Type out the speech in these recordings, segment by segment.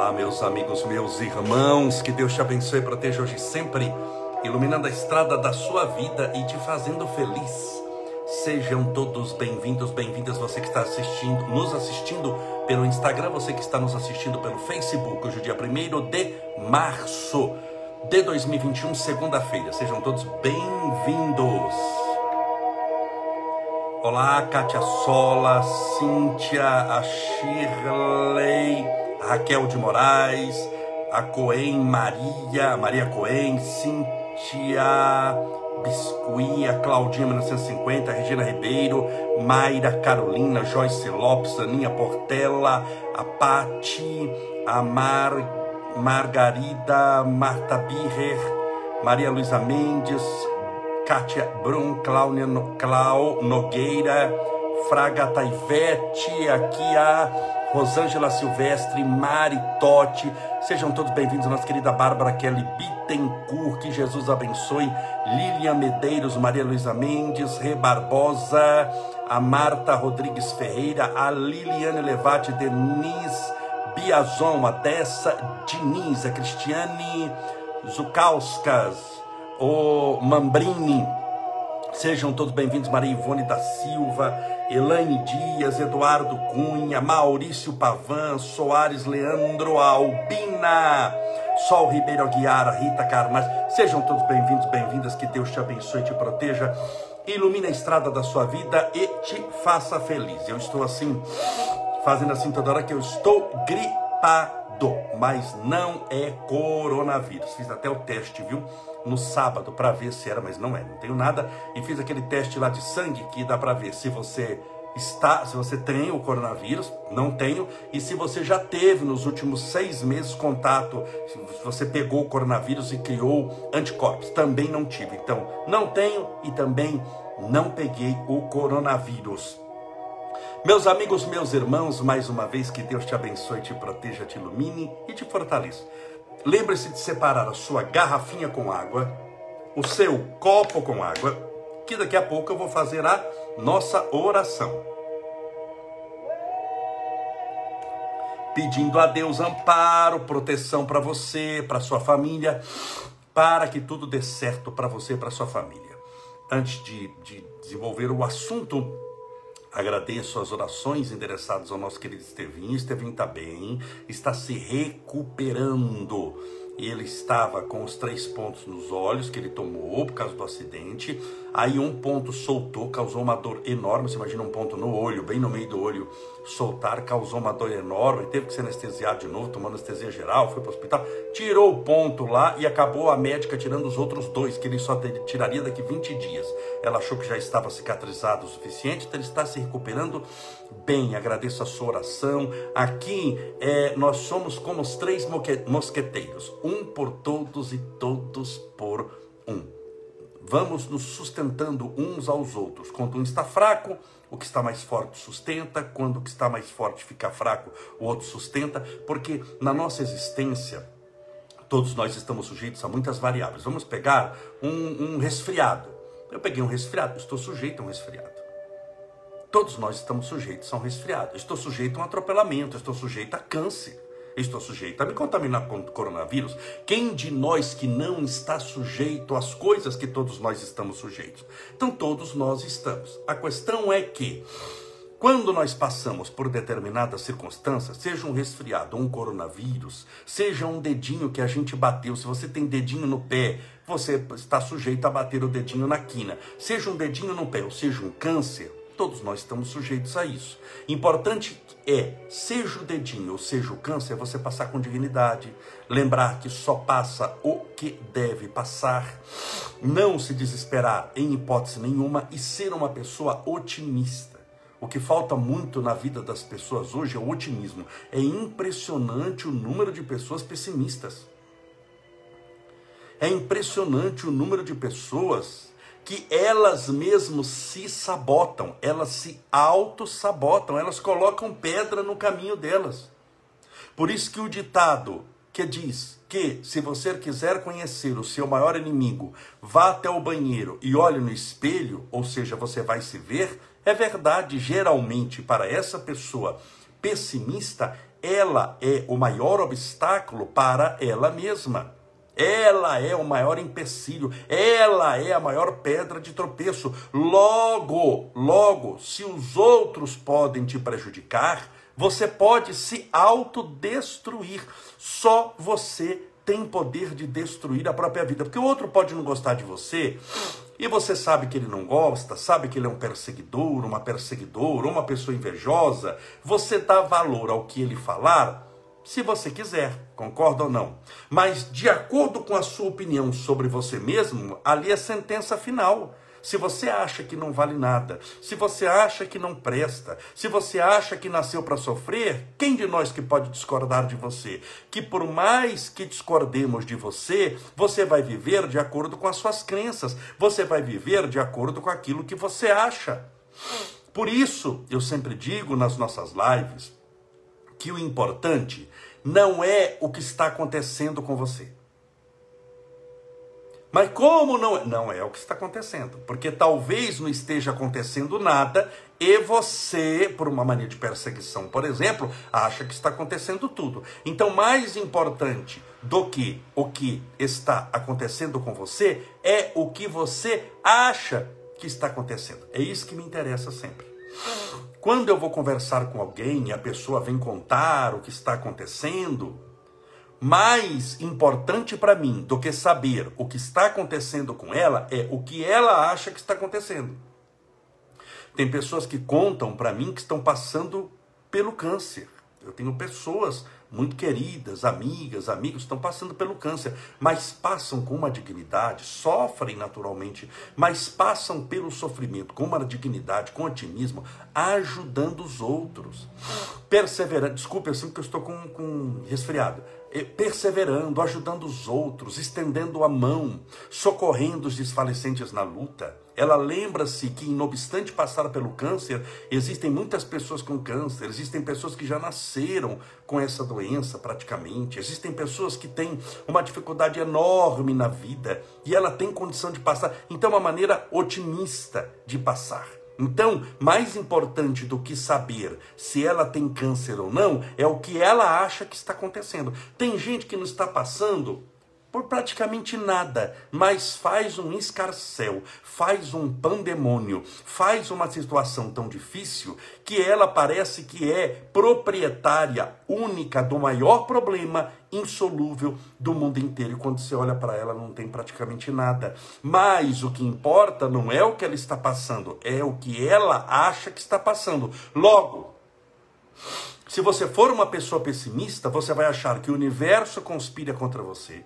Olá, meus amigos, meus irmãos, que Deus te abençoe e proteja hoje sempre, iluminando a estrada da sua vida e te fazendo feliz. Sejam todos bem-vindos, bem-vindas, você que está assistindo, nos assistindo pelo Instagram, você que está nos assistindo pelo Facebook, hoje é dia 1 de março de 2021, segunda-feira. Sejam todos bem-vindos. Olá, Kátia Sola, Cíntia, a Shirley, a Raquel de Moraes, a Coen Maria, Maria Coen, Cíntia Biscuit, Claudinha 1950, a Regina Ribeiro, Mayra Carolina, Joyce Lopes, Aninha Portela, a Pati, a Mar, Margarida, Marta Birrer, Maria Luísa Mendes, Kátia Brum, Cláudia Clau Nogueira, Fraga Taivete, aqui a Rosângela Silvestre, Mari Totti, sejam todos bem-vindos, nossa querida Bárbara Kelly Bittencourt, que Jesus abençoe, Lilian Medeiros, Maria Luísa Mendes, Rê Barbosa, a Marta Rodrigues Ferreira, a Liliane Levati, Denise Biazon, a Dessa Diniz, a Cristiane Zukauskas, o Mambrini. Sejam todos bem-vindos, Maria Ivone da Silva, Elaine Dias, Eduardo Cunha, Maurício Pavan, Soares Leandro Albina, Sol Ribeiro Aguiar, Rita Carmas. Sejam todos bem-vindos, bem-vindas, que Deus te abençoe te proteja, ilumine a estrada da sua vida e te faça feliz. Eu estou assim, fazendo assim toda hora que eu estou gripado, mas não é coronavírus. Fiz até o teste, viu? No sábado para ver se era, mas não é, não tenho nada. E fiz aquele teste lá de sangue que dá para ver se você está, se você tem o coronavírus, não tenho, e se você já teve nos últimos seis meses contato, se você pegou o coronavírus e criou anticorpos, também não tive. Então, não tenho e também não peguei o coronavírus. Meus amigos, meus irmãos, mais uma vez que Deus te abençoe, te proteja, te ilumine e te fortaleça. Lembre-se de separar a sua garrafinha com água, o seu copo com água, que daqui a pouco eu vou fazer a nossa oração. Pedindo a Deus amparo, proteção para você, para sua família, para que tudo dê certo para você e para sua família. Antes de, de desenvolver o assunto Agradeço as orações endereçadas ao nosso querido Estevinho. Estevinho está bem, está se recuperando. Ele estava com os três pontos nos olhos que ele tomou por causa do acidente. Aí um ponto soltou, causou uma dor enorme. Você imagina um ponto no olho, bem no meio do olho, soltar, causou uma dor enorme. Teve que ser anestesiado de novo, tomando anestesia geral, foi para o hospital. Tirou o ponto lá e acabou a médica tirando os outros dois, que ele só tiraria daqui 20 dias. Ela achou que já estava cicatrizado o suficiente, então ele está se recuperando bem. Agradeço a sua oração. Aqui é, nós somos como os três mosqueteiros: um por todos e todos por um vamos nos sustentando uns aos outros. Quando um está fraco, o que está mais forte sustenta, quando o que está mais forte fica fraco, o outro sustenta, porque na nossa existência, todos nós estamos sujeitos a muitas variáveis. Vamos pegar um, um resfriado. Eu peguei um resfriado, estou sujeito a um resfriado. Todos nós estamos sujeitos a um resfriado. Estou sujeito a um atropelamento, estou sujeito a câncer estou sujeito a me contaminar com coronavírus. Quem de nós que não está sujeito às coisas que todos nós estamos sujeitos? Então, todos nós estamos. A questão é que, quando nós passamos por determinadas circunstâncias, seja um resfriado, um coronavírus, seja um dedinho que a gente bateu, se você tem dedinho no pé, você está sujeito a bater o dedinho na quina, seja um dedinho no pé, ou seja um câncer, todos nós estamos sujeitos a isso. Importante é, seja o dedinho ou seja o câncer, você passar com dignidade, lembrar que só passa o que deve passar, não se desesperar em hipótese nenhuma e ser uma pessoa otimista. O que falta muito na vida das pessoas hoje é o otimismo. É impressionante o número de pessoas pessimistas. É impressionante o número de pessoas que elas mesmas se sabotam, elas se auto-sabotam, elas colocam pedra no caminho delas. Por isso que o ditado que diz que se você quiser conhecer o seu maior inimigo, vá até o banheiro e olhe no espelho, ou seja, você vai se ver, é verdade geralmente para essa pessoa pessimista ela é o maior obstáculo para ela mesma. Ela é o maior empecilho, ela é a maior pedra de tropeço. Logo, logo, se os outros podem te prejudicar, você pode se autodestruir. Só você tem poder de destruir a própria vida, porque o outro pode não gostar de você, e você sabe que ele não gosta, sabe que ele é um perseguidor, uma perseguidora, uma pessoa invejosa, você dá valor ao que ele falar, se você quiser, concorda ou não? Mas de acordo com a sua opinião sobre você mesmo, ali é sentença final. Se você acha que não vale nada, se você acha que não presta, se você acha que nasceu para sofrer, quem de nós que pode discordar de você? Que por mais que discordemos de você, você vai viver de acordo com as suas crenças, você vai viver de acordo com aquilo que você acha. Por isso, eu sempre digo nas nossas lives que o importante não é o que está acontecendo com você. Mas como não é? Não é o que está acontecendo. Porque talvez não esteja acontecendo nada e você, por uma mania de perseguição, por exemplo, acha que está acontecendo tudo. Então, mais importante do que o que está acontecendo com você é o que você acha que está acontecendo. É isso que me interessa sempre. Quando eu vou conversar com alguém e a pessoa vem contar o que está acontecendo, mais importante para mim do que saber o que está acontecendo com ela é o que ela acha que está acontecendo. Tem pessoas que contam para mim que estão passando pelo câncer. Eu tenho pessoas muito queridas, amigas, amigos, estão passando pelo câncer, mas passam com uma dignidade, sofrem naturalmente, mas passam pelo sofrimento com uma dignidade, com otimismo, ajudando os outros. Perseverando, desculpe, eu sinto que eu estou com, com resfriado perseverando, ajudando os outros, estendendo a mão, socorrendo os desfalecentes na luta. Ela lembra-se que, não obstante passar pelo câncer, existem muitas pessoas com câncer, existem pessoas que já nasceram com essa doença praticamente, existem pessoas que têm uma dificuldade enorme na vida e ela tem condição de passar. Então, é uma maneira otimista de passar. Então, mais importante do que saber se ela tem câncer ou não, é o que ela acha que está acontecendo. Tem gente que não está passando por praticamente nada, mas faz um escarcel, faz um pandemônio, faz uma situação tão difícil que ela parece que é proprietária única do maior problema insolúvel do mundo inteiro. E quando você olha para ela, não tem praticamente nada. Mas o que importa não é o que ela está passando, é o que ela acha que está passando. Logo, se você for uma pessoa pessimista, você vai achar que o universo conspira contra você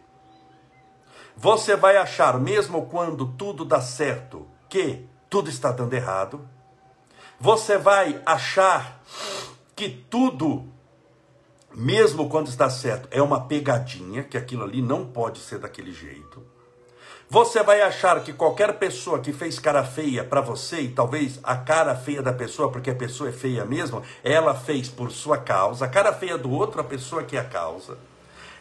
você vai achar, mesmo quando tudo dá certo, que tudo está dando errado. Você vai achar que tudo, mesmo quando está certo, é uma pegadinha, que aquilo ali não pode ser daquele jeito. Você vai achar que qualquer pessoa que fez cara feia para você, e talvez a cara feia da pessoa, porque a pessoa é feia mesmo, ela fez por sua causa, a cara feia do outro, a pessoa que é a causa.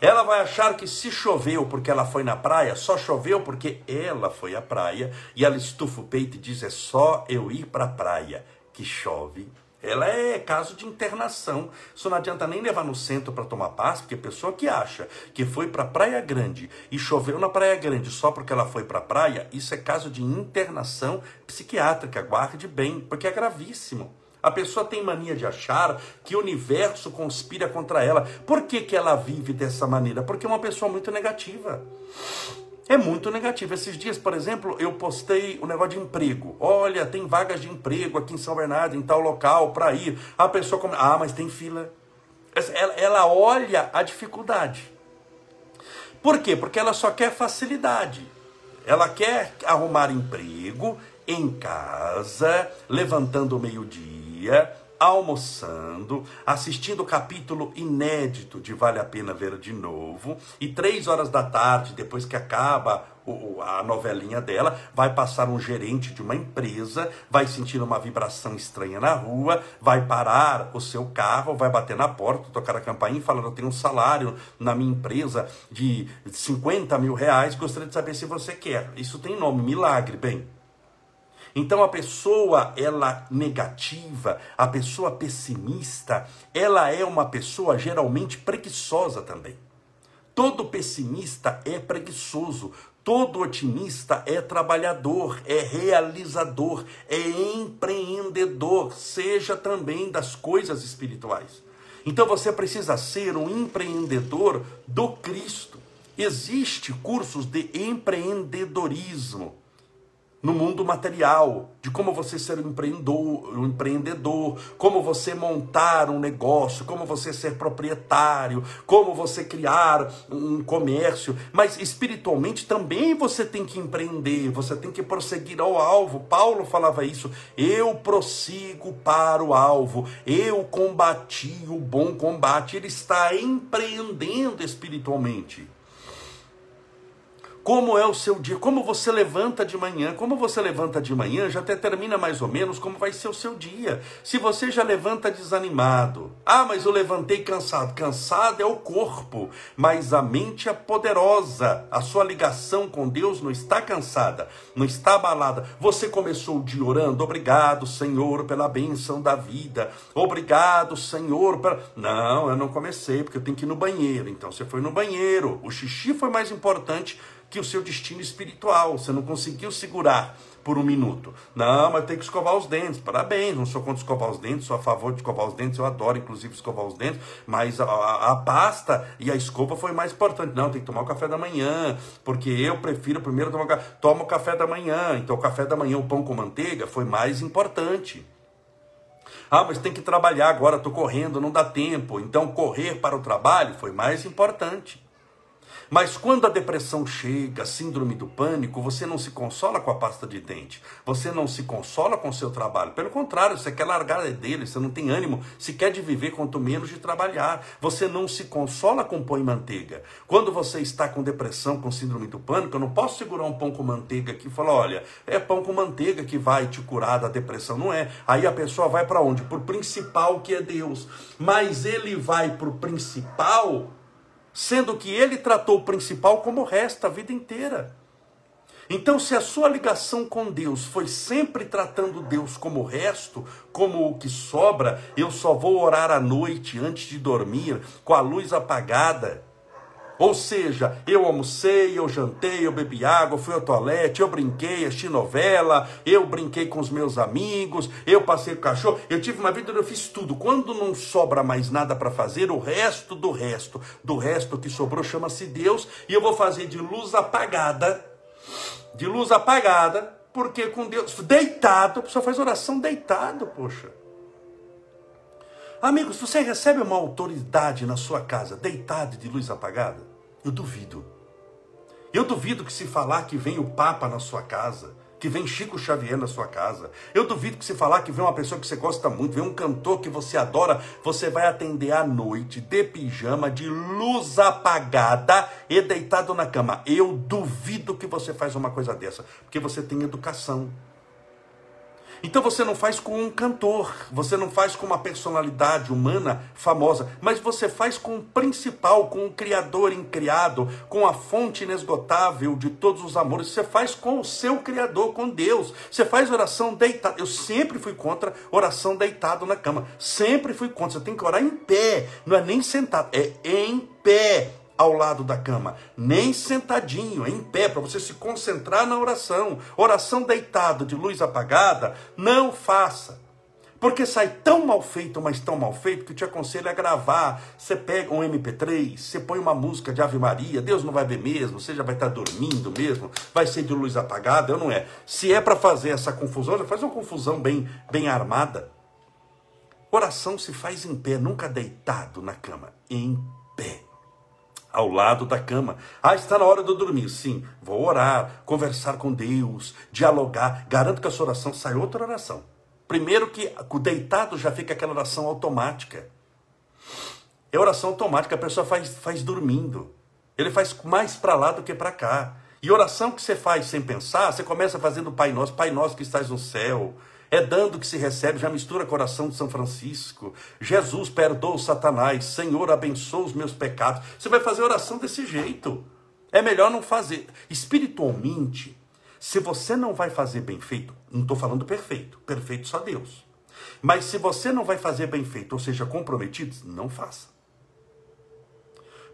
Ela vai achar que se choveu porque ela foi na praia, só choveu porque ela foi à praia, e ela estufa o peito e diz: é só eu ir para a praia que chove. Ela é caso de internação. Isso não adianta nem levar no centro para tomar paz, porque a pessoa que acha que foi para Praia Grande e choveu na Praia Grande só porque ela foi para praia, isso é caso de internação psiquiátrica. Guarde bem, porque é gravíssimo. A pessoa tem mania de achar que o universo conspira contra ela. Por que, que ela vive dessa maneira? Porque é uma pessoa muito negativa. É muito negativa. Esses dias, por exemplo, eu postei o um negócio de emprego. Olha, tem vagas de emprego aqui em São Bernardo, em tal local, para ir. A pessoa come... Ah, mas tem fila. Ela, ela olha a dificuldade. Por quê? Porque ela só quer facilidade. Ela quer arrumar emprego em casa, levantando o meio-dia dia, almoçando, assistindo o capítulo inédito de Vale a Pena Ver de Novo, e três horas da tarde, depois que acaba a novelinha dela, vai passar um gerente de uma empresa, vai sentir uma vibração estranha na rua, vai parar o seu carro, vai bater na porta, tocar a campainha e falar: Eu tenho um salário na minha empresa de 50 mil reais, gostaria de saber se você quer. Isso tem nome, milagre, bem. Então a pessoa ela negativa, a pessoa pessimista, ela é uma pessoa geralmente preguiçosa também. Todo pessimista é preguiçoso, todo otimista é trabalhador, é realizador, é empreendedor, seja também das coisas espirituais. Então você precisa ser um empreendedor do Cristo. Existe cursos de empreendedorismo no mundo material, de como você ser um empreendedor, um empreendedor, como você montar um negócio, como você ser proprietário, como você criar um comércio, mas espiritualmente também você tem que empreender, você tem que prosseguir ao alvo. Paulo falava isso: eu prossigo para o alvo, eu combati o bom combate. Ele está empreendendo espiritualmente. Como é o seu dia? Como você levanta de manhã? Como você levanta de manhã já até termina mais ou menos como vai ser o seu dia. Se você já levanta desanimado, ah, mas eu levantei cansado. Cansado é o corpo, mas a mente é poderosa. A sua ligação com Deus não está cansada, não está abalada. Você começou o dia orando, obrigado, Senhor, pela benção da vida. Obrigado, Senhor, pela... Não, eu não comecei porque eu tenho que ir no banheiro. Então você foi no banheiro. O xixi foi mais importante que o seu destino espiritual. Você não conseguiu segurar por um minuto. Não, mas tem que escovar os dentes. Parabéns, não sou contra escovar os dentes, sou a favor de escovar os dentes, eu adoro inclusive escovar os dentes, mas a, a, a, pasta e a escova foi mais importante. Não, tem que tomar o café da manhã, porque eu prefiro primeiro tomar toma o café da manhã. Então o café da manhã, o pão com manteiga, foi mais importante. Ah, mas tem que trabalhar agora, estou correndo, não dá tempo. Então correr para o trabalho foi mais importante. Mas quando a depressão chega, síndrome do pânico, você não se consola com a pasta de dente, você não se consola com o seu trabalho. Pelo contrário, você quer largar dele, você não tem ânimo sequer de viver, quanto menos de trabalhar. Você não se consola com pão e manteiga. Quando você está com depressão, com síndrome do pânico, eu não posso segurar um pão com manteiga aqui e falar: olha, é pão com manteiga que vai te curar da depressão. Não é. Aí a pessoa vai para onde? Para o principal que é Deus. Mas ele vai para o principal sendo que ele tratou o principal como o resto a vida inteira. Então, se a sua ligação com Deus foi sempre tratando Deus como o resto, como o que sobra, eu só vou orar à noite antes de dormir, com a luz apagada, ou seja, eu almocei, eu jantei, eu bebi água, fui ao toalete, eu brinquei, assisti novela, eu brinquei com os meus amigos, eu passei com o cachorro, eu tive uma vida, eu fiz tudo. Quando não sobra mais nada para fazer, o resto do resto, do resto que sobrou chama-se Deus, e eu vou fazer de luz apagada, de luz apagada, porque com Deus deitado, a pessoa faz oração deitado, poxa. Amigos, você recebe uma autoridade na sua casa deitado de luz apagada? Eu duvido. Eu duvido que se falar que vem o Papa na sua casa, que vem Chico Xavier na sua casa. Eu duvido que se falar que vem uma pessoa que você gosta muito, vem um cantor que você adora, você vai atender à noite de pijama, de luz apagada e deitado na cama. Eu duvido que você faz uma coisa dessa, porque você tem educação. Então você não faz com um cantor, você não faz com uma personalidade humana famosa, mas você faz com o principal, com o Criador incriado, com a fonte inesgotável de todos os amores. Você faz com o seu Criador, com Deus. Você faz oração deitado. Eu sempre fui contra oração deitado na cama. Sempre fui contra. Você tem que orar em pé, não é nem sentado, é em pé ao lado da cama, nem sentadinho, em pé, para você se concentrar na oração. Oração deitado, de luz apagada, não faça. Porque sai tão mal feito, mas tão mal feito, que te aconselho a gravar. Você pega um MP3, você põe uma música de Ave Maria, Deus não vai ver mesmo, você já vai estar dormindo mesmo, vai ser de luz apagada, eu não é. Se é para fazer essa confusão, já faz uma confusão bem, bem armada. Oração se faz em pé, nunca deitado na cama, em pé ao lado da cama. Ah, está na hora de eu dormir. Sim, vou orar, conversar com Deus, dialogar. Garanto que a sua oração sai outra oração. Primeiro que o deitado já fica aquela oração automática. É oração automática, a pessoa faz, faz dormindo. Ele faz mais para lá do que para cá. E oração que você faz sem pensar, você começa fazendo Pai Nosso, Pai Nosso que estás no céu. É dando que se recebe, já mistura coração de São Francisco. Jesus perdoa Satanás, Senhor abençoa os meus pecados. Você vai fazer oração desse jeito. É melhor não fazer. Espiritualmente, Se você não vai fazer bem feito, não estou falando perfeito, perfeito só Deus. Mas se você não vai fazer bem feito, ou seja, comprometido, não faça.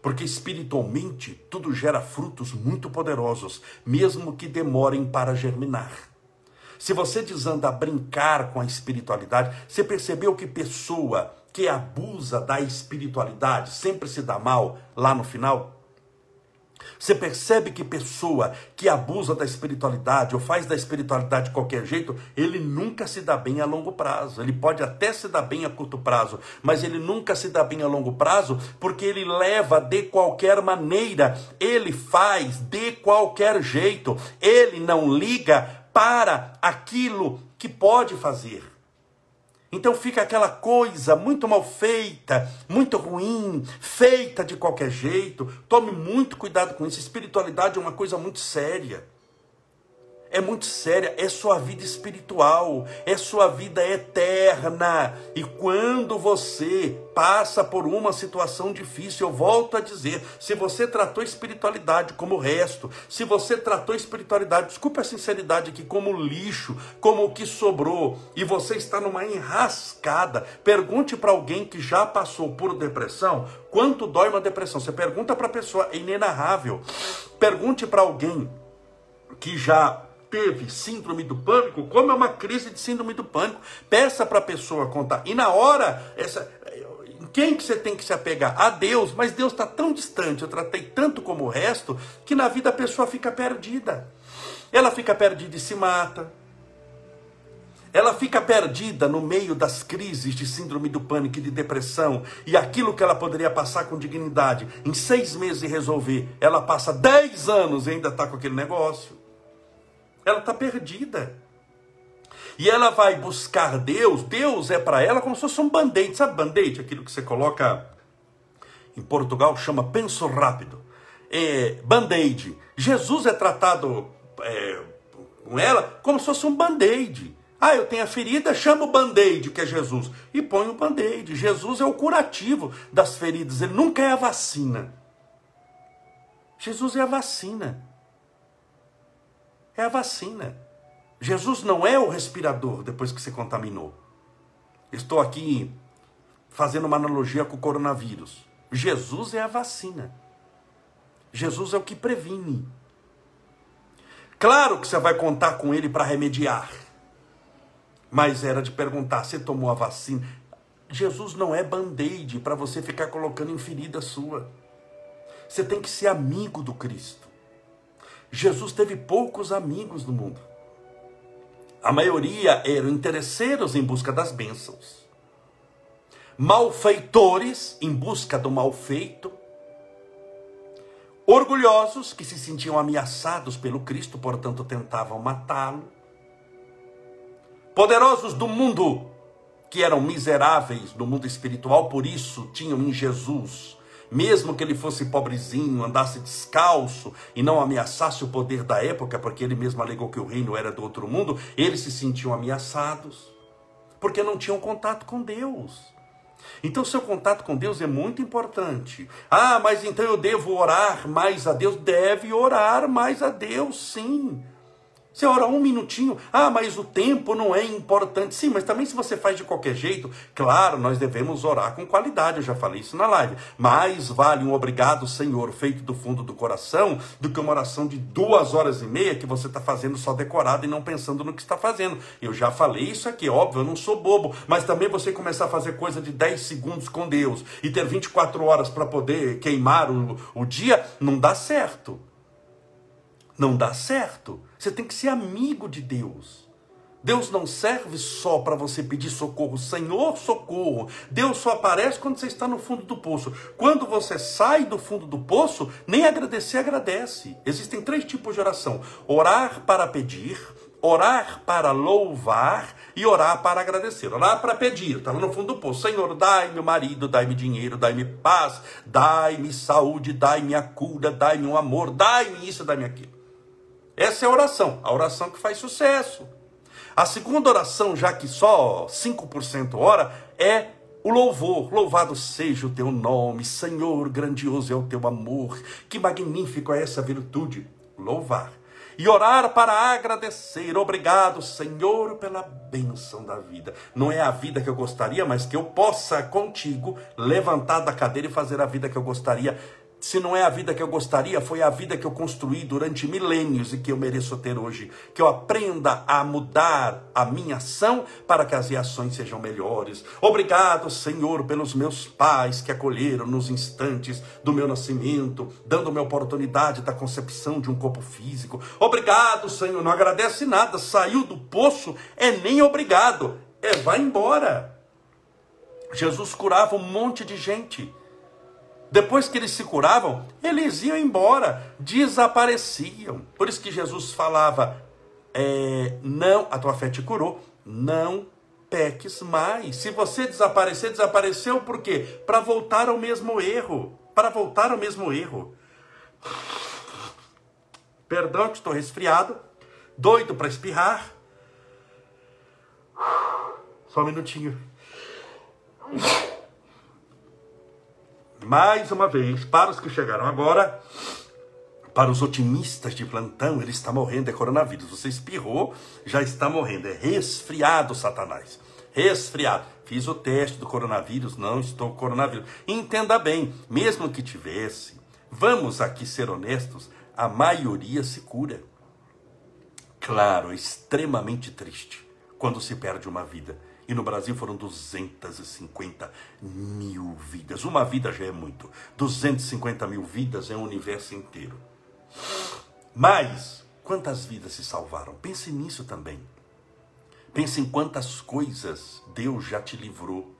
Porque espiritualmente tudo gera frutos muito poderosos, mesmo que demorem para germinar. Se você desanda a brincar com a espiritualidade, você percebeu que pessoa que abusa da espiritualidade sempre se dá mal lá no final? Você percebe que pessoa que abusa da espiritualidade ou faz da espiritualidade de qualquer jeito, ele nunca se dá bem a longo prazo. Ele pode até se dar bem a curto prazo, mas ele nunca se dá bem a longo prazo porque ele leva de qualquer maneira, ele faz de qualquer jeito, ele não liga para aquilo que pode fazer. Então fica aquela coisa muito mal feita, muito ruim, feita de qualquer jeito. Tome muito cuidado com isso. Espiritualidade é uma coisa muito séria é muito séria, é sua vida espiritual, é sua vida eterna. E quando você passa por uma situação difícil, eu volto a dizer: se você tratou espiritualidade como o resto, se você tratou espiritualidade, desculpe a sinceridade aqui, como lixo, como o que sobrou, e você está numa enrascada, pergunte para alguém que já passou por depressão quanto dói uma depressão. Você pergunta para a pessoa, é inenarrável. Pergunte para alguém que já teve síndrome do pânico, como é uma crise de síndrome do pânico. Peça para a pessoa contar. E na hora, essa, quem que você tem que se apegar? A Deus, mas Deus está tão distante, eu tratei tanto como o resto, que na vida a pessoa fica perdida. Ela fica perdida e se mata. Ela fica perdida no meio das crises de síndrome do pânico e de depressão. E aquilo que ela poderia passar com dignidade em seis meses e resolver, ela passa dez anos e ainda está com aquele negócio. Ela está perdida. E ela vai buscar Deus. Deus é para ela como se fosse um band-aid. Sabe band-aid? Aquilo que você coloca em Portugal chama penso rápido. É, band-aid. Jesus é tratado é, com ela como se fosse um band-aid. Ah, eu tenho a ferida, chama o band-aid, que é Jesus, e põe o band-aid. Jesus é o curativo das feridas, ele nunca é a vacina. Jesus é a vacina é a vacina. Jesus não é o respirador depois que se contaminou. Estou aqui fazendo uma analogia com o coronavírus. Jesus é a vacina. Jesus é o que previne. Claro que você vai contar com ele para remediar. Mas era de perguntar: você tomou a vacina? Jesus não é band-aid para você ficar colocando em ferida sua. Você tem que ser amigo do Cristo. Jesus teve poucos amigos no mundo. A maioria eram interesseiros em busca das bênçãos, malfeitores em busca do mal feito, orgulhosos que se sentiam ameaçados pelo Cristo, portanto tentavam matá-lo, poderosos do mundo que eram miseráveis no mundo espiritual, por isso tinham em Jesus mesmo que ele fosse pobrezinho, andasse descalço e não ameaçasse o poder da época, porque ele mesmo alegou que o reino era do outro mundo, eles se sentiam ameaçados, porque não tinham contato com Deus. Então, seu contato com Deus é muito importante. Ah, mas então eu devo orar mais a Deus? Deve orar mais a Deus, sim. Você ora um minutinho, ah, mas o tempo não é importante. Sim, mas também se você faz de qualquer jeito, claro, nós devemos orar com qualidade, eu já falei isso na live. Mais vale um obrigado, Senhor, feito do fundo do coração, do que uma oração de duas horas e meia que você está fazendo só decorado e não pensando no que está fazendo. Eu já falei isso aqui, óbvio, eu não sou bobo, mas também você começar a fazer coisa de 10 segundos com Deus e ter 24 horas para poder queimar o, o dia, não dá certo. Não dá certo. Você tem que ser amigo de Deus. Deus não serve só para você pedir socorro, Senhor, socorro. Deus só aparece quando você está no fundo do poço. Quando você sai do fundo do poço, nem agradecer agradece. Existem três tipos de oração: orar para pedir, orar para louvar e orar para agradecer. Orar para pedir, está lá no fundo do poço. Senhor, dai-me marido, dai-me dinheiro, dai-me paz, dai-me saúde, dai-me a cura, dai-me um amor, dai-me isso, dai-me aquilo. Essa é a oração, a oração que faz sucesso. A segunda oração, já que só 5% ora, é o louvor. Louvado seja o teu nome, Senhor, grandioso é o teu amor. Que magnífico é essa virtude, louvar. e orar para agradecer. Obrigado, Senhor, pela bênção da vida. Não é a vida que eu gostaria, mas que eu possa contigo levantar da cadeira e fazer a vida que eu gostaria se não é a vida que eu gostaria, foi a vida que eu construí durante milênios e que eu mereço ter hoje. Que eu aprenda a mudar a minha ação para que as reações sejam melhores. Obrigado, Senhor, pelos meus pais que acolheram nos instantes do meu nascimento, dando-me a oportunidade da concepção de um corpo físico. Obrigado, Senhor. Não agradece nada. Saiu do poço, é nem obrigado. É, vai embora. Jesus curava um monte de gente. Depois que eles se curavam, eles iam embora, desapareciam. Por isso que Jesus falava: é, não, a tua fé te curou, não peques mais. Se você desaparecer, desapareceu por quê? Para voltar ao mesmo erro. Para voltar ao mesmo erro. Perdão que estou resfriado, doido para espirrar. Só um minutinho. Mais uma vez, para os que chegaram agora, para os otimistas de plantão, ele está morrendo, é coronavírus. Você espirrou, já está morrendo. É resfriado, Satanás. Resfriado. Fiz o teste do coronavírus, não estou com coronavírus. Entenda bem, mesmo que tivesse, vamos aqui ser honestos, a maioria se cura. Claro, é extremamente triste quando se perde uma vida e no Brasil foram 250 mil vidas. Uma vida já é muito. 250 mil vidas é um universo inteiro. Mas, quantas vidas se salvaram? Pense nisso também. Pense em quantas coisas Deus já te livrou.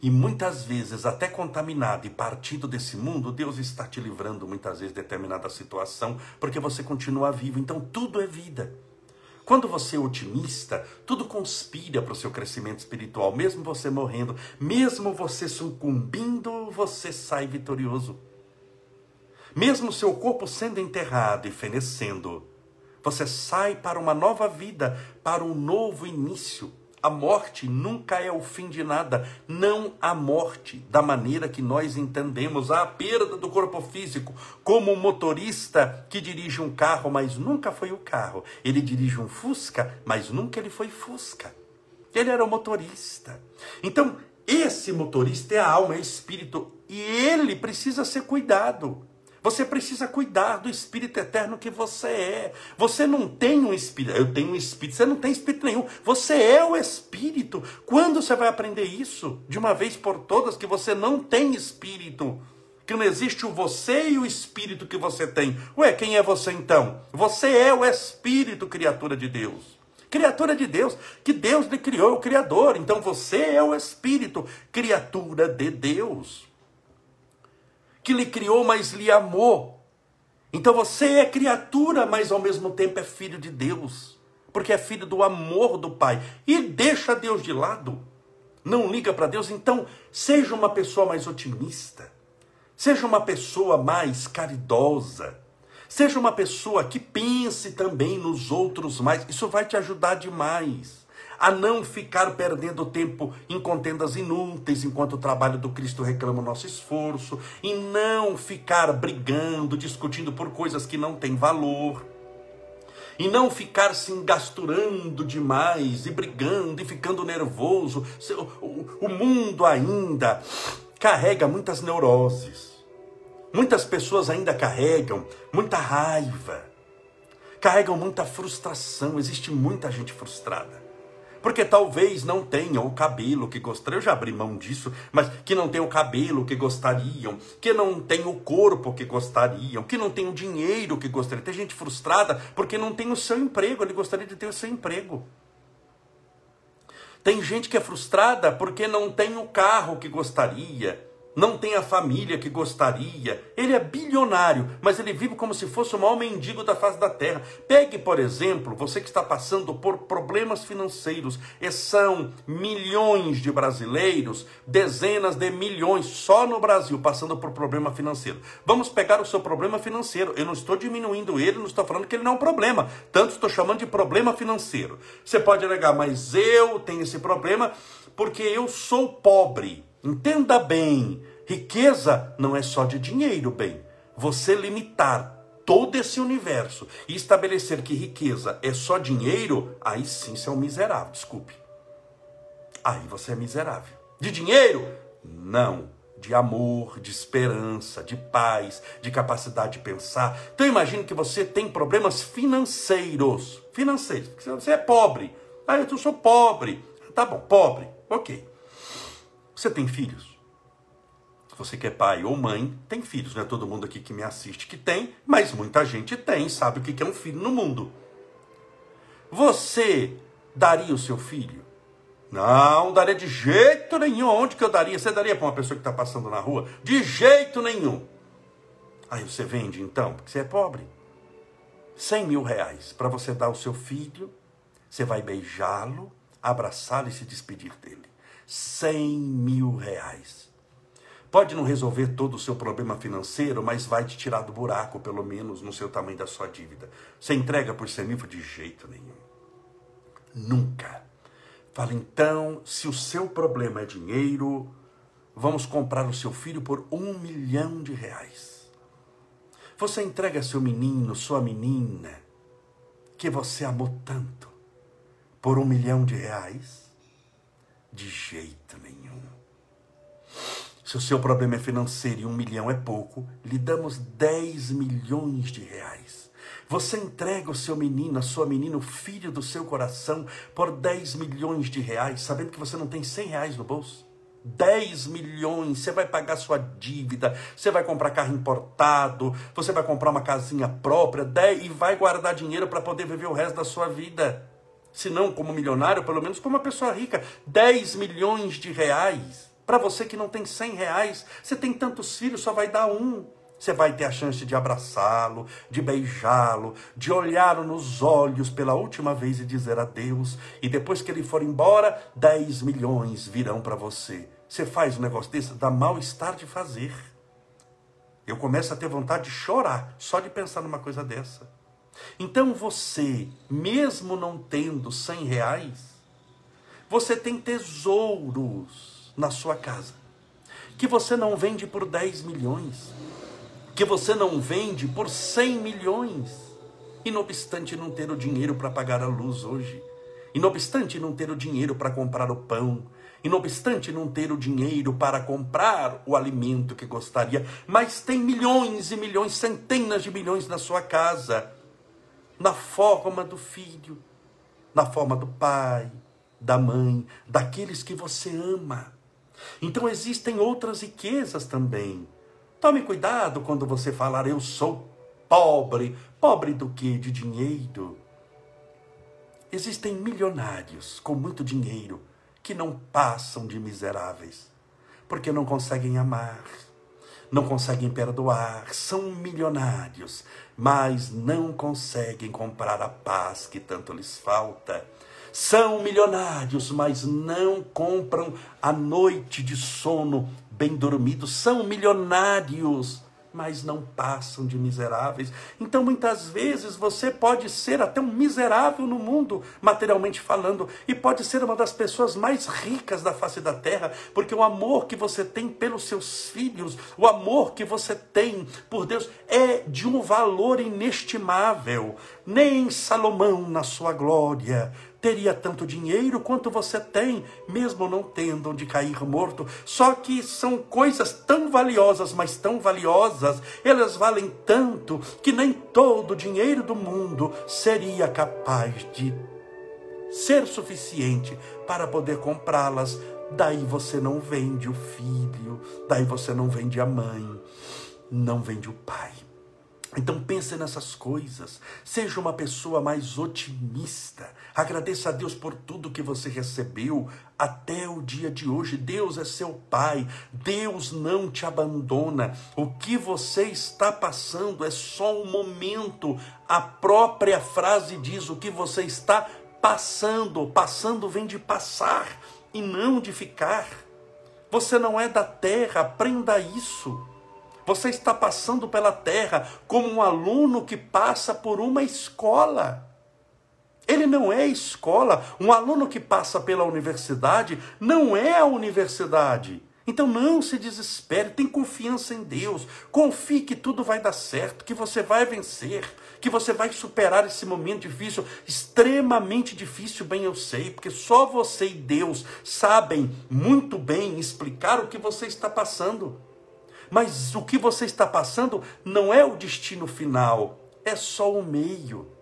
E muitas vezes, até contaminado e partido desse mundo, Deus está te livrando muitas vezes de determinada situação, porque você continua vivo. Então, tudo é vida. Quando você é otimista, tudo conspira para o seu crescimento espiritual, mesmo você morrendo, mesmo você sucumbindo, você sai vitorioso. Mesmo seu corpo sendo enterrado e fenecendo, você sai para uma nova vida, para um novo início. A morte nunca é o fim de nada. Não a morte da maneira que nós entendemos, a perda do corpo físico, como um motorista que dirige um carro, mas nunca foi o carro. Ele dirige um Fusca, mas nunca ele foi Fusca. Ele era o motorista. Então, esse motorista é a alma, é o espírito, e ele precisa ser cuidado. Você precisa cuidar do espírito eterno que você é. Você não tem um espírito. Eu tenho um espírito. Você não tem espírito nenhum. Você é o espírito. Quando você vai aprender isso? De uma vez por todas, que você não tem espírito. Que não existe o você e o espírito que você tem. Ué, quem é você então? Você é o espírito, criatura de Deus. Criatura de Deus, que Deus lhe criou, o Criador. Então você é o espírito, criatura de Deus que lhe criou, mas lhe amou. Então você é criatura, mas ao mesmo tempo é filho de Deus, porque é filho do amor do Pai. E deixa Deus de lado, não liga para Deus. Então, seja uma pessoa mais otimista, seja uma pessoa mais caridosa, seja uma pessoa que pense também nos outros mais. Isso vai te ajudar demais a não ficar perdendo tempo em contendas inúteis enquanto o trabalho do Cristo reclama o nosso esforço, e não ficar brigando, discutindo por coisas que não têm valor. E não ficar se engasturando demais e brigando e ficando nervoso. O mundo ainda carrega muitas neuroses. Muitas pessoas ainda carregam muita raiva, carregam muita frustração. Existe muita gente frustrada. Porque talvez não tenham o cabelo que gostariam, eu já abri mão disso, mas que não tenham o cabelo que gostariam, que não tenham o corpo que gostariam, que não tenham o dinheiro que gostariam. Tem gente frustrada porque não tem o seu emprego, ele gostaria de ter o seu emprego. Tem gente que é frustrada porque não tem o carro que gostaria, não tem a família que gostaria. Ele é bilionário, mas ele vive como se fosse o maior mendigo da face da terra. Pegue, por exemplo, você que está passando por problemas financeiros, e são milhões de brasileiros, dezenas de milhões só no Brasil passando por problema financeiro. Vamos pegar o seu problema financeiro. Eu não estou diminuindo ele, não estou falando que ele não é um problema. Tanto estou chamando de problema financeiro. Você pode alegar, mas eu tenho esse problema porque eu sou pobre. Entenda bem, riqueza não é só de dinheiro, bem. Você limitar todo esse universo e estabelecer que riqueza é só dinheiro, aí sim você é um miserável, desculpe. Aí você é miserável. De dinheiro? Não. De amor, de esperança, de paz, de capacidade de pensar. Então imagine que você tem problemas financeiros. Financeiros. Você é pobre. Ah, eu sou pobre. Tá bom, pobre. Ok. Você tem filhos? Você que é pai ou mãe, tem filhos. Não é todo mundo aqui que me assiste que tem, mas muita gente tem, sabe o que é um filho no mundo. Você daria o seu filho? Não, daria de jeito nenhum. Onde que eu daria? Você daria para uma pessoa que está passando na rua? De jeito nenhum. Aí você vende então, porque você é pobre. 100 mil reais para você dar ao seu filho, você vai beijá-lo, abraçá-lo e se despedir dele. 100 mil reais. Pode não resolver todo o seu problema financeiro, mas vai te tirar do buraco, pelo menos no seu tamanho da sua dívida. Você entrega por 100 mil de jeito nenhum. Nunca. Fala, então, se o seu problema é dinheiro, vamos comprar o seu filho por um milhão de reais. Você entrega seu menino, sua menina, que você amou tanto, por um milhão de reais? De jeito nenhum. Se o seu problema é financeiro e um milhão é pouco, lhe damos 10 milhões de reais. Você entrega o seu menino, a sua menina, o filho do seu coração, por 10 milhões de reais, sabendo que você não tem 100 reais no bolso? 10 milhões, você vai pagar sua dívida, você vai comprar carro importado, você vai comprar uma casinha própria 10, e vai guardar dinheiro para poder viver o resto da sua vida. Se não como milionário, pelo menos como uma pessoa rica. 10 milhões de reais. Para você que não tem 100 reais, você tem tantos filhos, só vai dar um. Você vai ter a chance de abraçá-lo, de beijá-lo, de olhá-lo nos olhos pela última vez e dizer adeus. E depois que ele for embora, 10 milhões virão para você. Você faz um negócio desse, dá mal-estar de fazer. Eu começo a ter vontade de chorar só de pensar numa coisa dessa. Então você, mesmo não tendo 100 reais, você tem tesouros na sua casa que você não vende por 10 milhões que você não vende por 100 milhões, e não obstante não ter o dinheiro para pagar a luz hoje, e não obstante não ter o dinheiro para comprar o pão, e não obstante não ter o dinheiro para comprar o alimento que gostaria, mas tem milhões e milhões, centenas de milhões na sua casa, na forma do filho, na forma do pai, da mãe, daqueles que você ama. Então existem outras riquezas também Tome cuidado quando você falar eu sou pobre. Pobre do que? De dinheiro. Existem milionários com muito dinheiro que não passam de miseráveis, porque não conseguem amar, não conseguem perdoar, são milionários, mas não conseguem comprar a paz que tanto lhes falta. São milionários, mas não compram a noite de sono bem dormidos, são milionários, mas não passam de miseráveis. Então, muitas vezes, você pode ser até um miserável no mundo, materialmente falando, e pode ser uma das pessoas mais ricas da face da terra, porque o amor que você tem pelos seus filhos, o amor que você tem por Deus, é de um valor inestimável. Nem Salomão, na sua glória, teria tanto dinheiro quanto você tem, mesmo não tendo onde cair morto. Só que são coisas tão valiosas, mas tão valiosas, elas valem tanto que nem todo o dinheiro do mundo seria capaz de ser suficiente para poder comprá-las. Daí você não vende o filho, daí você não vende a mãe, não vende o pai. Então pense nessas coisas, seja uma pessoa mais otimista, agradeça a Deus por tudo que você recebeu até o dia de hoje. Deus é seu Pai, Deus não te abandona. O que você está passando é só um momento. A própria frase diz o que você está passando. Passando vem de passar e não de ficar. Você não é da terra, aprenda isso. Você está passando pela terra como um aluno que passa por uma escola. Ele não é escola. Um aluno que passa pela universidade não é a universidade. Então não se desespere, tem confiança em Deus, confie que tudo vai dar certo, que você vai vencer, que você vai superar esse momento difícil, extremamente difícil, bem eu sei, porque só você e Deus sabem muito bem explicar o que você está passando. Mas o que você está passando não é o destino final, é só o meio.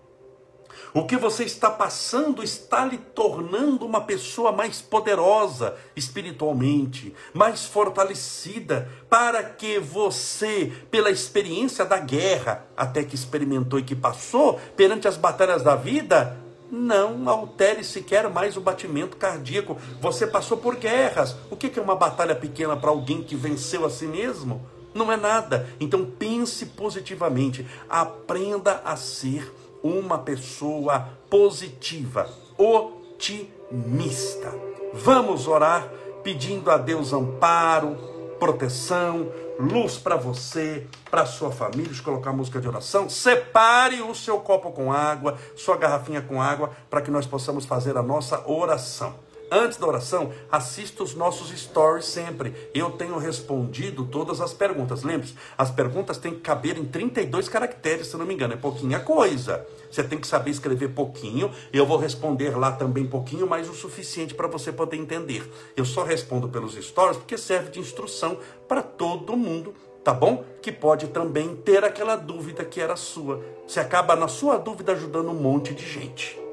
O que você está passando está lhe tornando uma pessoa mais poderosa espiritualmente, mais fortalecida, para que você, pela experiência da guerra, até que experimentou e que passou, perante as batalhas da vida, não altere sequer mais o batimento cardíaco. Você passou por guerras. O que é uma batalha pequena para alguém que venceu a si mesmo? Não é nada. Então pense positivamente. Aprenda a ser uma pessoa positiva, otimista. Vamos orar pedindo a Deus amparo, proteção, luz para você, para sua família. Eu colocar música de oração. Separe o seu copo com água, sua garrafinha com água, para que nós possamos fazer a nossa oração. Antes da oração, assista os nossos stories sempre. Eu tenho respondido todas as perguntas. Lembre-se, as perguntas têm que caber em 32 caracteres, se não me engano. É pouquinha coisa. Você tem que saber escrever pouquinho. Eu vou responder lá também pouquinho, mas o suficiente para você poder entender. Eu só respondo pelos stories porque serve de instrução para todo mundo tá bom? Que pode também ter aquela dúvida que era sua. Você acaba na sua dúvida ajudando um monte de gente.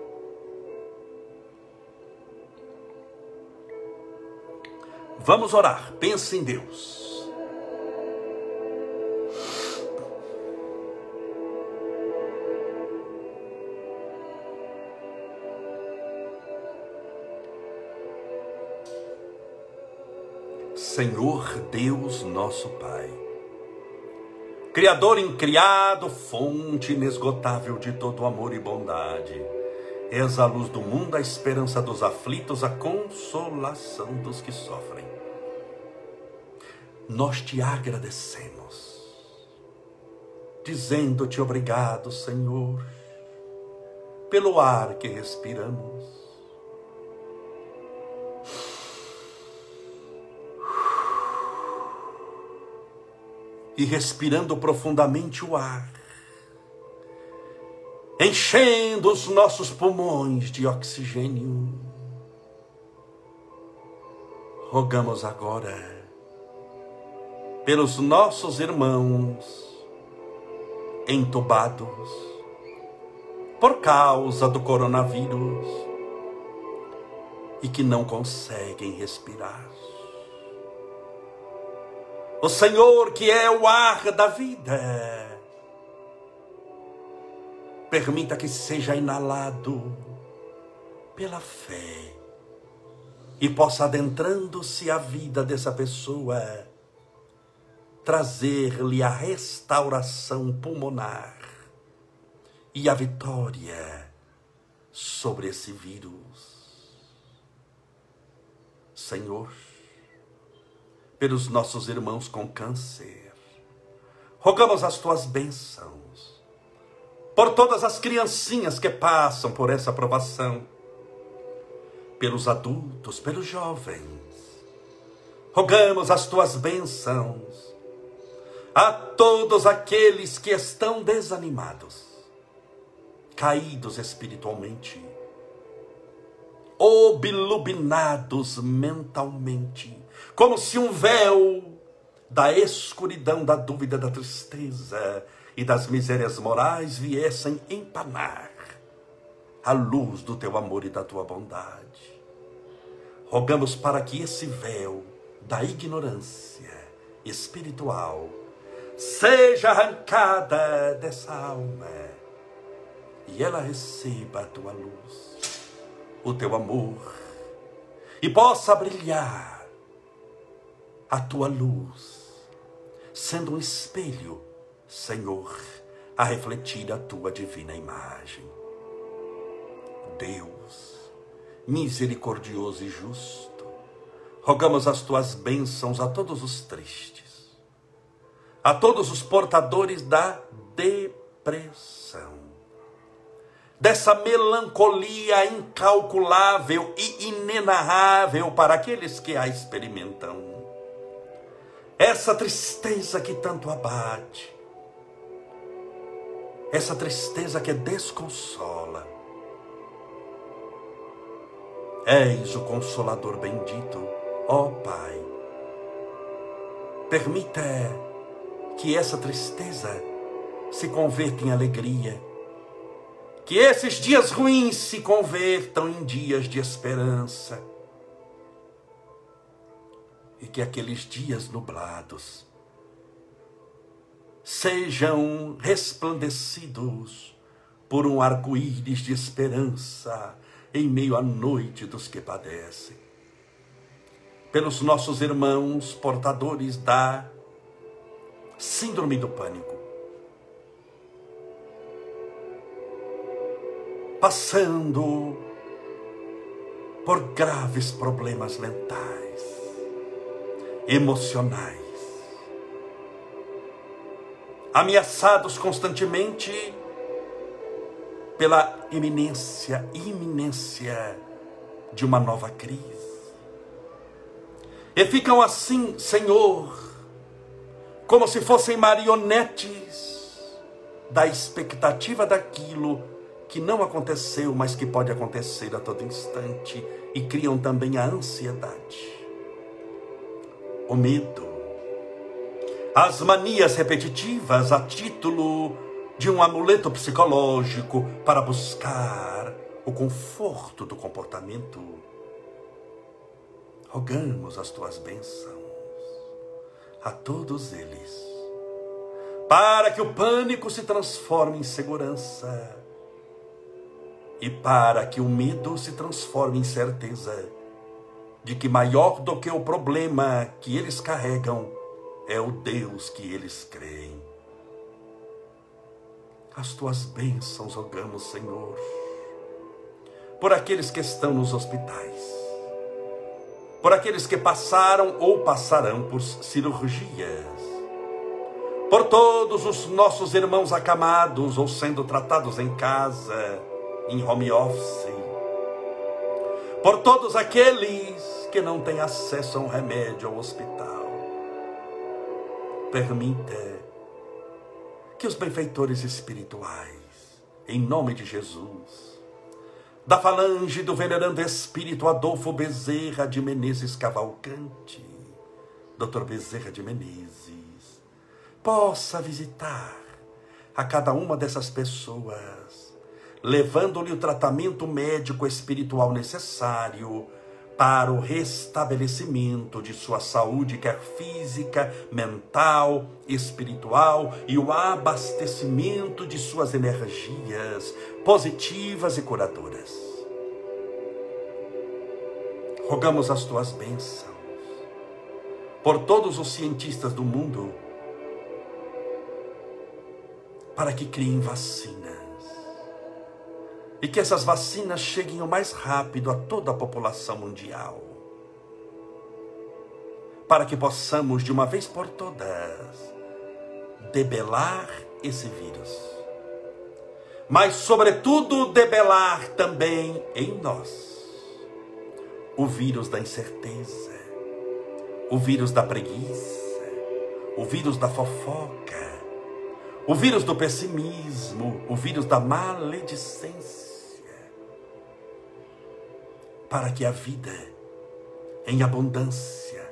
Vamos orar. Pense em Deus. Senhor Deus nosso Pai, Criador incriado, fonte inesgotável de todo amor e bondade, és a luz do mundo, a esperança dos aflitos, a consolação dos que sofrem nós te agradecemos, dizendo-te obrigado, Senhor, pelo ar que respiramos. E respirando profundamente o ar, enchendo os nossos pulmões de oxigênio, rogamos agora pelos nossos irmãos entubados por causa do coronavírus e que não conseguem respirar. O Senhor, que é o ar da vida, permita que seja inalado pela fé e possa adentrando-se a vida dessa pessoa trazer-lhe a restauração pulmonar e a vitória sobre esse vírus. Senhor, pelos nossos irmãos com câncer, rogamos as tuas bênçãos, por todas as criancinhas que passam por essa aprovação, pelos adultos, pelos jovens, rogamos as tuas bênçãos a todos aqueles que estão desanimados, caídos espiritualmente, obluminados mentalmente, como se um véu da escuridão, da dúvida, da tristeza e das misérias morais viessem empanar a luz do teu amor e da tua bondade. Rogamos para que esse véu da ignorância espiritual seja arrancada dessa alma e ela receba a tua luz, o teu amor, e possa brilhar a tua luz, sendo um espelho, Senhor, a refletir a tua divina imagem. Deus, misericordioso e justo, rogamos as tuas bênçãos a todos os tristes a todos os portadores da depressão, dessa melancolia incalculável e inenarrável para aqueles que a experimentam. essa tristeza que tanto abate, essa tristeza que desconsola. És o consolador bendito, ó Pai. Permita que essa tristeza se converta em alegria, que esses dias ruins se convertam em dias de esperança e que aqueles dias nublados sejam resplandecidos por um arco-íris de esperança em meio à noite dos que padecem. Pelos nossos irmãos portadores da síndrome do pânico, passando por graves problemas mentais emocionais. Ameaçados constantemente pela iminência, iminência de uma nova crise. E ficam assim, Senhor, como se fossem marionetes da expectativa daquilo que não aconteceu, mas que pode acontecer a todo instante, e criam também a ansiedade o medo, as manias repetitivas a título de um amuleto psicológico para buscar o conforto do comportamento. Rogamos as tuas bênçãos a todos eles, para que o pânico se transforme em segurança e para que o medo se transforme em certeza de que maior do que o problema que eles carregam é o Deus que eles creem. As tuas bênçãos rogamos, Senhor, por aqueles que estão nos hospitais, por aqueles que passaram ou passarão por cirurgias, por todos os nossos irmãos acamados ou sendo tratados em casa, em home office, por todos aqueles que não tem acesso a um remédio ao hospital. Permita que os benfeitores espirituais, em nome de Jesus, da falange do venerando espírito Adolfo Bezerra de Menezes Cavalcante, Dr. Bezerra de Menezes, possa visitar a cada uma dessas pessoas, levando-lhe o tratamento médico espiritual necessário para o restabelecimento de sua saúde, quer física, mental, espiritual, e o abastecimento de suas energias positivas e curadoras. Rogamos as tuas bênçãos por todos os cientistas do mundo para que criem vacinas e que essas vacinas cheguem o mais rápido a toda a população mundial. Para que possamos, de uma vez por todas, debelar esse vírus. Mas, sobretudo, debelar também em nós o vírus da incerteza, o vírus da preguiça, o vírus da fofoca, o vírus do pessimismo, o vírus da maledicência para que a vida em abundância,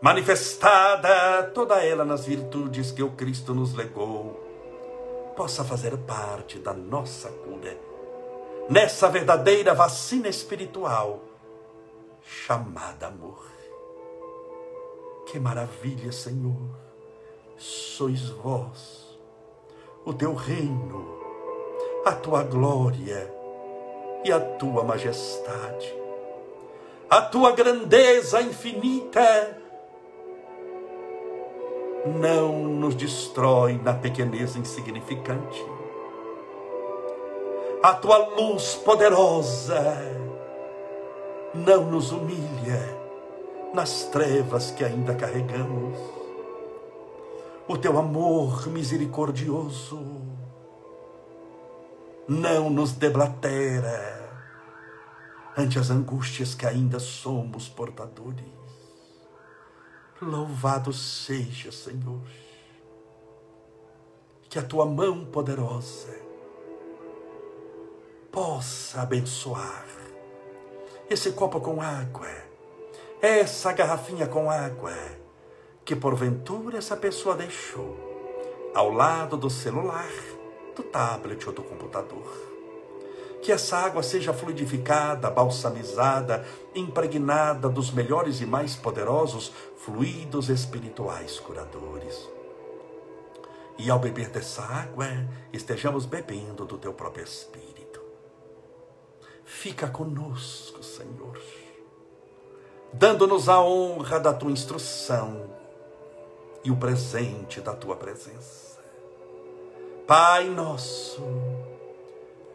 manifestada toda ela nas virtudes que o Cristo nos legou, possa fazer parte da nossa cura, nessa verdadeira vacina espiritual chamada amor. Que maravilha, Senhor, sois vós, o teu reino, a tua glória, e a tua majestade, a tua grandeza infinita, não nos destrói na pequenez insignificante. A tua luz poderosa não nos humilha nas trevas que ainda carregamos. O teu amor misericordioso não nos deblatera ante as angústias que ainda somos portadores. Louvado seja, Senhor. Que a tua mão poderosa possa abençoar esse copo com água, essa garrafinha com água, que porventura essa pessoa deixou ao lado do celular, do tablet ou do computador que essa água seja fluidificada, balsamizada, impregnada dos melhores e mais poderosos fluidos espirituais curadores. E ao beber dessa água, estejamos bebendo do teu próprio Espírito. Fica conosco, Senhor, dando-nos a honra da tua instrução e o presente da tua presença. Pai nosso,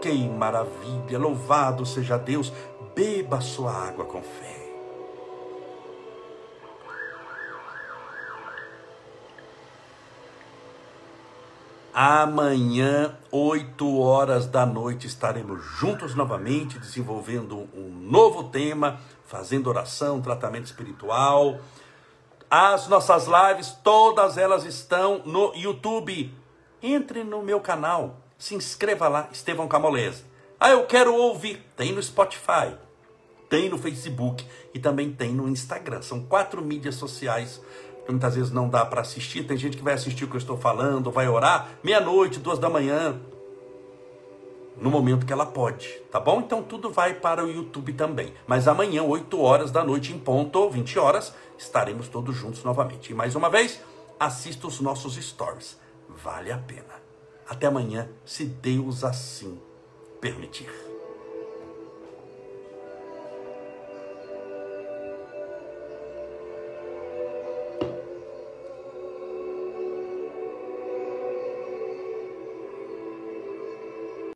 Que maravilha! Louvado seja Deus! Beba sua água com fé. Amanhã, 8 horas da noite, estaremos juntos novamente, desenvolvendo um novo tema, fazendo oração, tratamento espiritual. As nossas lives, todas elas estão no YouTube. Entre no meu canal, se inscreva lá, Estevão Camolese. Ah, eu quero ouvir. Tem no Spotify, tem no Facebook e também tem no Instagram. São quatro mídias sociais que muitas vezes não dá para assistir. Tem gente que vai assistir o que eu estou falando, vai orar meia-noite, duas da manhã, no momento que ela pode, tá bom? Então tudo vai para o YouTube também. Mas amanhã, 8 horas da noite, em ponto, 20 horas, estaremos todos juntos novamente. E mais uma vez, assista os nossos stories. Vale a pena. Até amanhã, se Deus assim permitir.